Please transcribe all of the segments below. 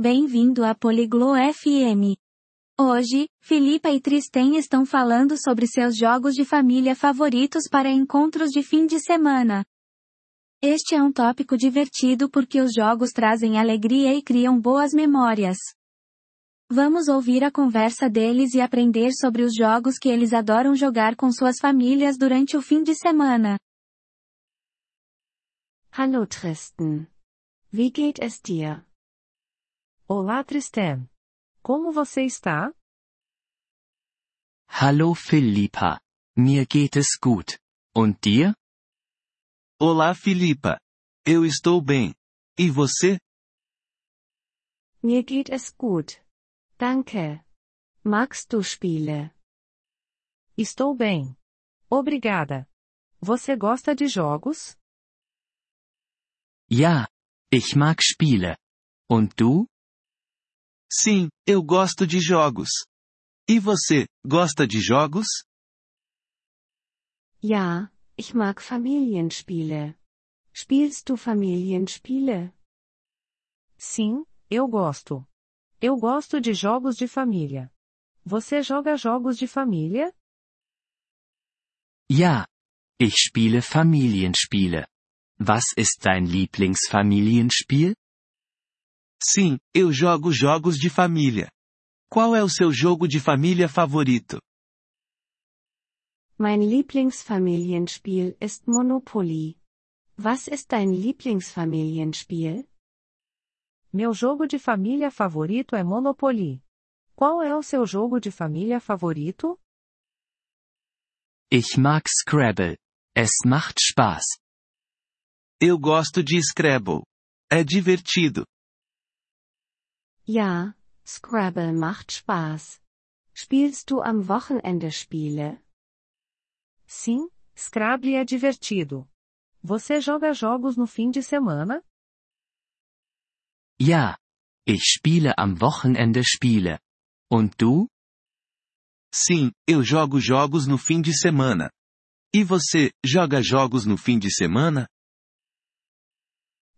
Bem-vindo a Poliglo FM. Hoje, Filipa e Tristem estão falando sobre seus jogos de família favoritos para encontros de fim de semana. Este é um tópico divertido porque os jogos trazem alegria e criam boas memórias. Vamos ouvir a conversa deles e aprender sobre os jogos que eles adoram jogar com suas famílias durante o fim de semana. Hallo Tristan. Wie geht es dir? Olá Tristan. Como você está? Hallo Philippa. Mir geht es gut. Und dir? Olá Filipa. Eu estou bem. E você? Mir geht es gut. Danke. Magst du Spiele? Estou bem. Obrigada. Você gosta de jogos? Ja. Ich mag Spiele. Und du? Sim, eu gosto de jogos. E você, gosta de jogos? Ja, ich mag Familienspiele. Spielst du Familienspiele? Sim, eu gosto. Eu gosto de jogos de família. Você joga jogos de família? Ja. Ich spiele Familienspiele. Was ist dein Lieblingsfamilienspiel? Sim, eu jogo jogos de família. Qual é o seu jogo de família favorito? Mein Lieblingsfamilienspiel ist Monopoly. Was ist dein Lieblingsfamilienspiel? Meu jogo de família favorito é Monopoly. Qual é o seu jogo de família favorito? Ich mag Scrabble. Es macht Spaß. Eu gosto de Scrabble. É divertido. Ja, Scrabble macht Spaß. Spielst du am Wochenende Spiele? Sim, Scrabble é divertido. Você joga jogos no fim de semana? Ja. Ich spiele am Wochenende Spiele. Und du? Sim, eu jogo jogos no fim de semana. E você, joga jogos no fim de semana?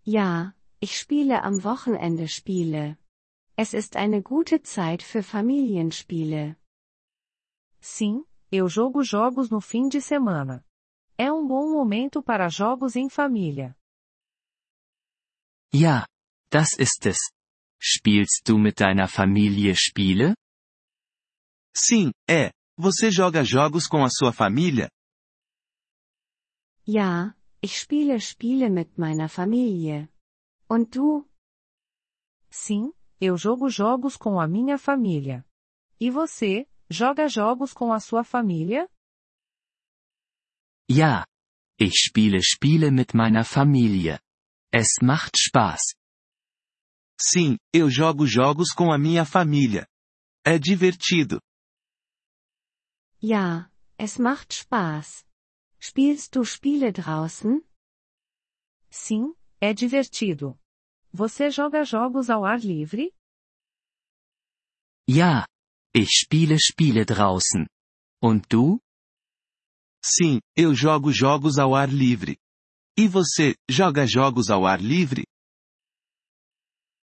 Ja, ich spiele am Wochenende Spiele. Es ist eine gute Zeit für Familienspiele. Sim, eu jogo jogos no fim de semana. É um bom momento para jogos em família. Ja. Das ist es. Spielst du mit deiner Familie Spiele? Sim, é. Você joga jogos com a sua família? Ja, ich spiele Spiele mit meiner Familie. Und du? Sim, eu jogo jogos com a minha família. E você, joga jogos com a sua família? Ja. Ich spiele Spiele mit meiner Familie. Es macht Spaß. Sim, eu jogo jogos com a minha família. É divertido. Ja, es macht Spaß. Spielst du Spiele draußen? Sim, é divertido. Você joga jogos ao ar livre? Ja. Ich spiele Spiele draußen. Und du? Sim, eu jogo jogos ao ar livre. E você, joga jogos ao ar livre?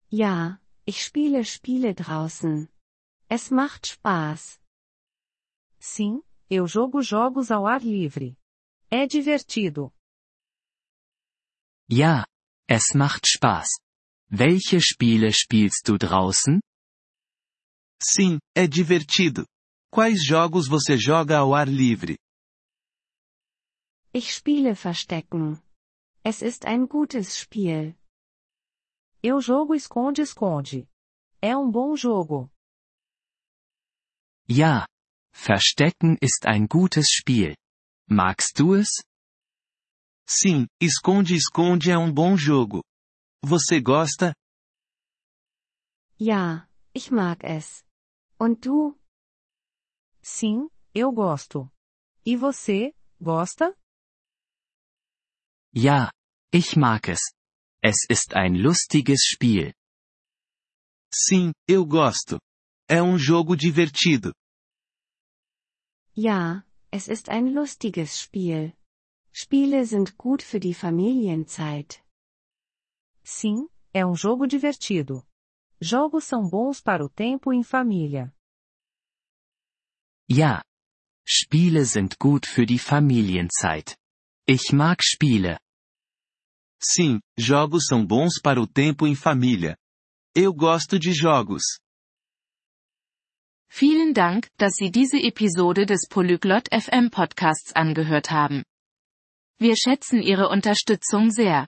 Ja, ich spiele Spiele draußen. Es macht Spaß. Sim, eu jogo jogos ao ar livre. É divertido. Ja. Es macht Spaß. Welche Spiele spielst du draußen? Sim, é divertido. Quais jogos você joga ao ar livre? Ich spiele Verstecken. Es ist ein gutes Spiel. Eu jogo esconde-esconde. É um bom jogo. Ja. Verstecken ist ein gutes Spiel. Magst du es? Sim, esconde-esconde é um bom jogo. Você gosta? Ja, ich mag es. Und du? Sim, eu gosto. E você, gosta? Ja. Ich mag es. Es ist ein lustiges Spiel. Sim, eu gosto. É um jogo divertido. Ja, es ist ein lustiges Spiel. Spiele sind gut für die Familienzeit. Sim, é um jogo divertido. Jogos são bons para o tempo em família. Ja. Spiele sind gut für die Familienzeit. Ich mag Spiele. Sim, jogos são bons para o tempo em família. Eu gosto de jogos. Vielen Dank, dass Sie diese Episode des Polyglot FM Podcasts angehört haben. Wir schätzen Ihre Unterstützung sehr.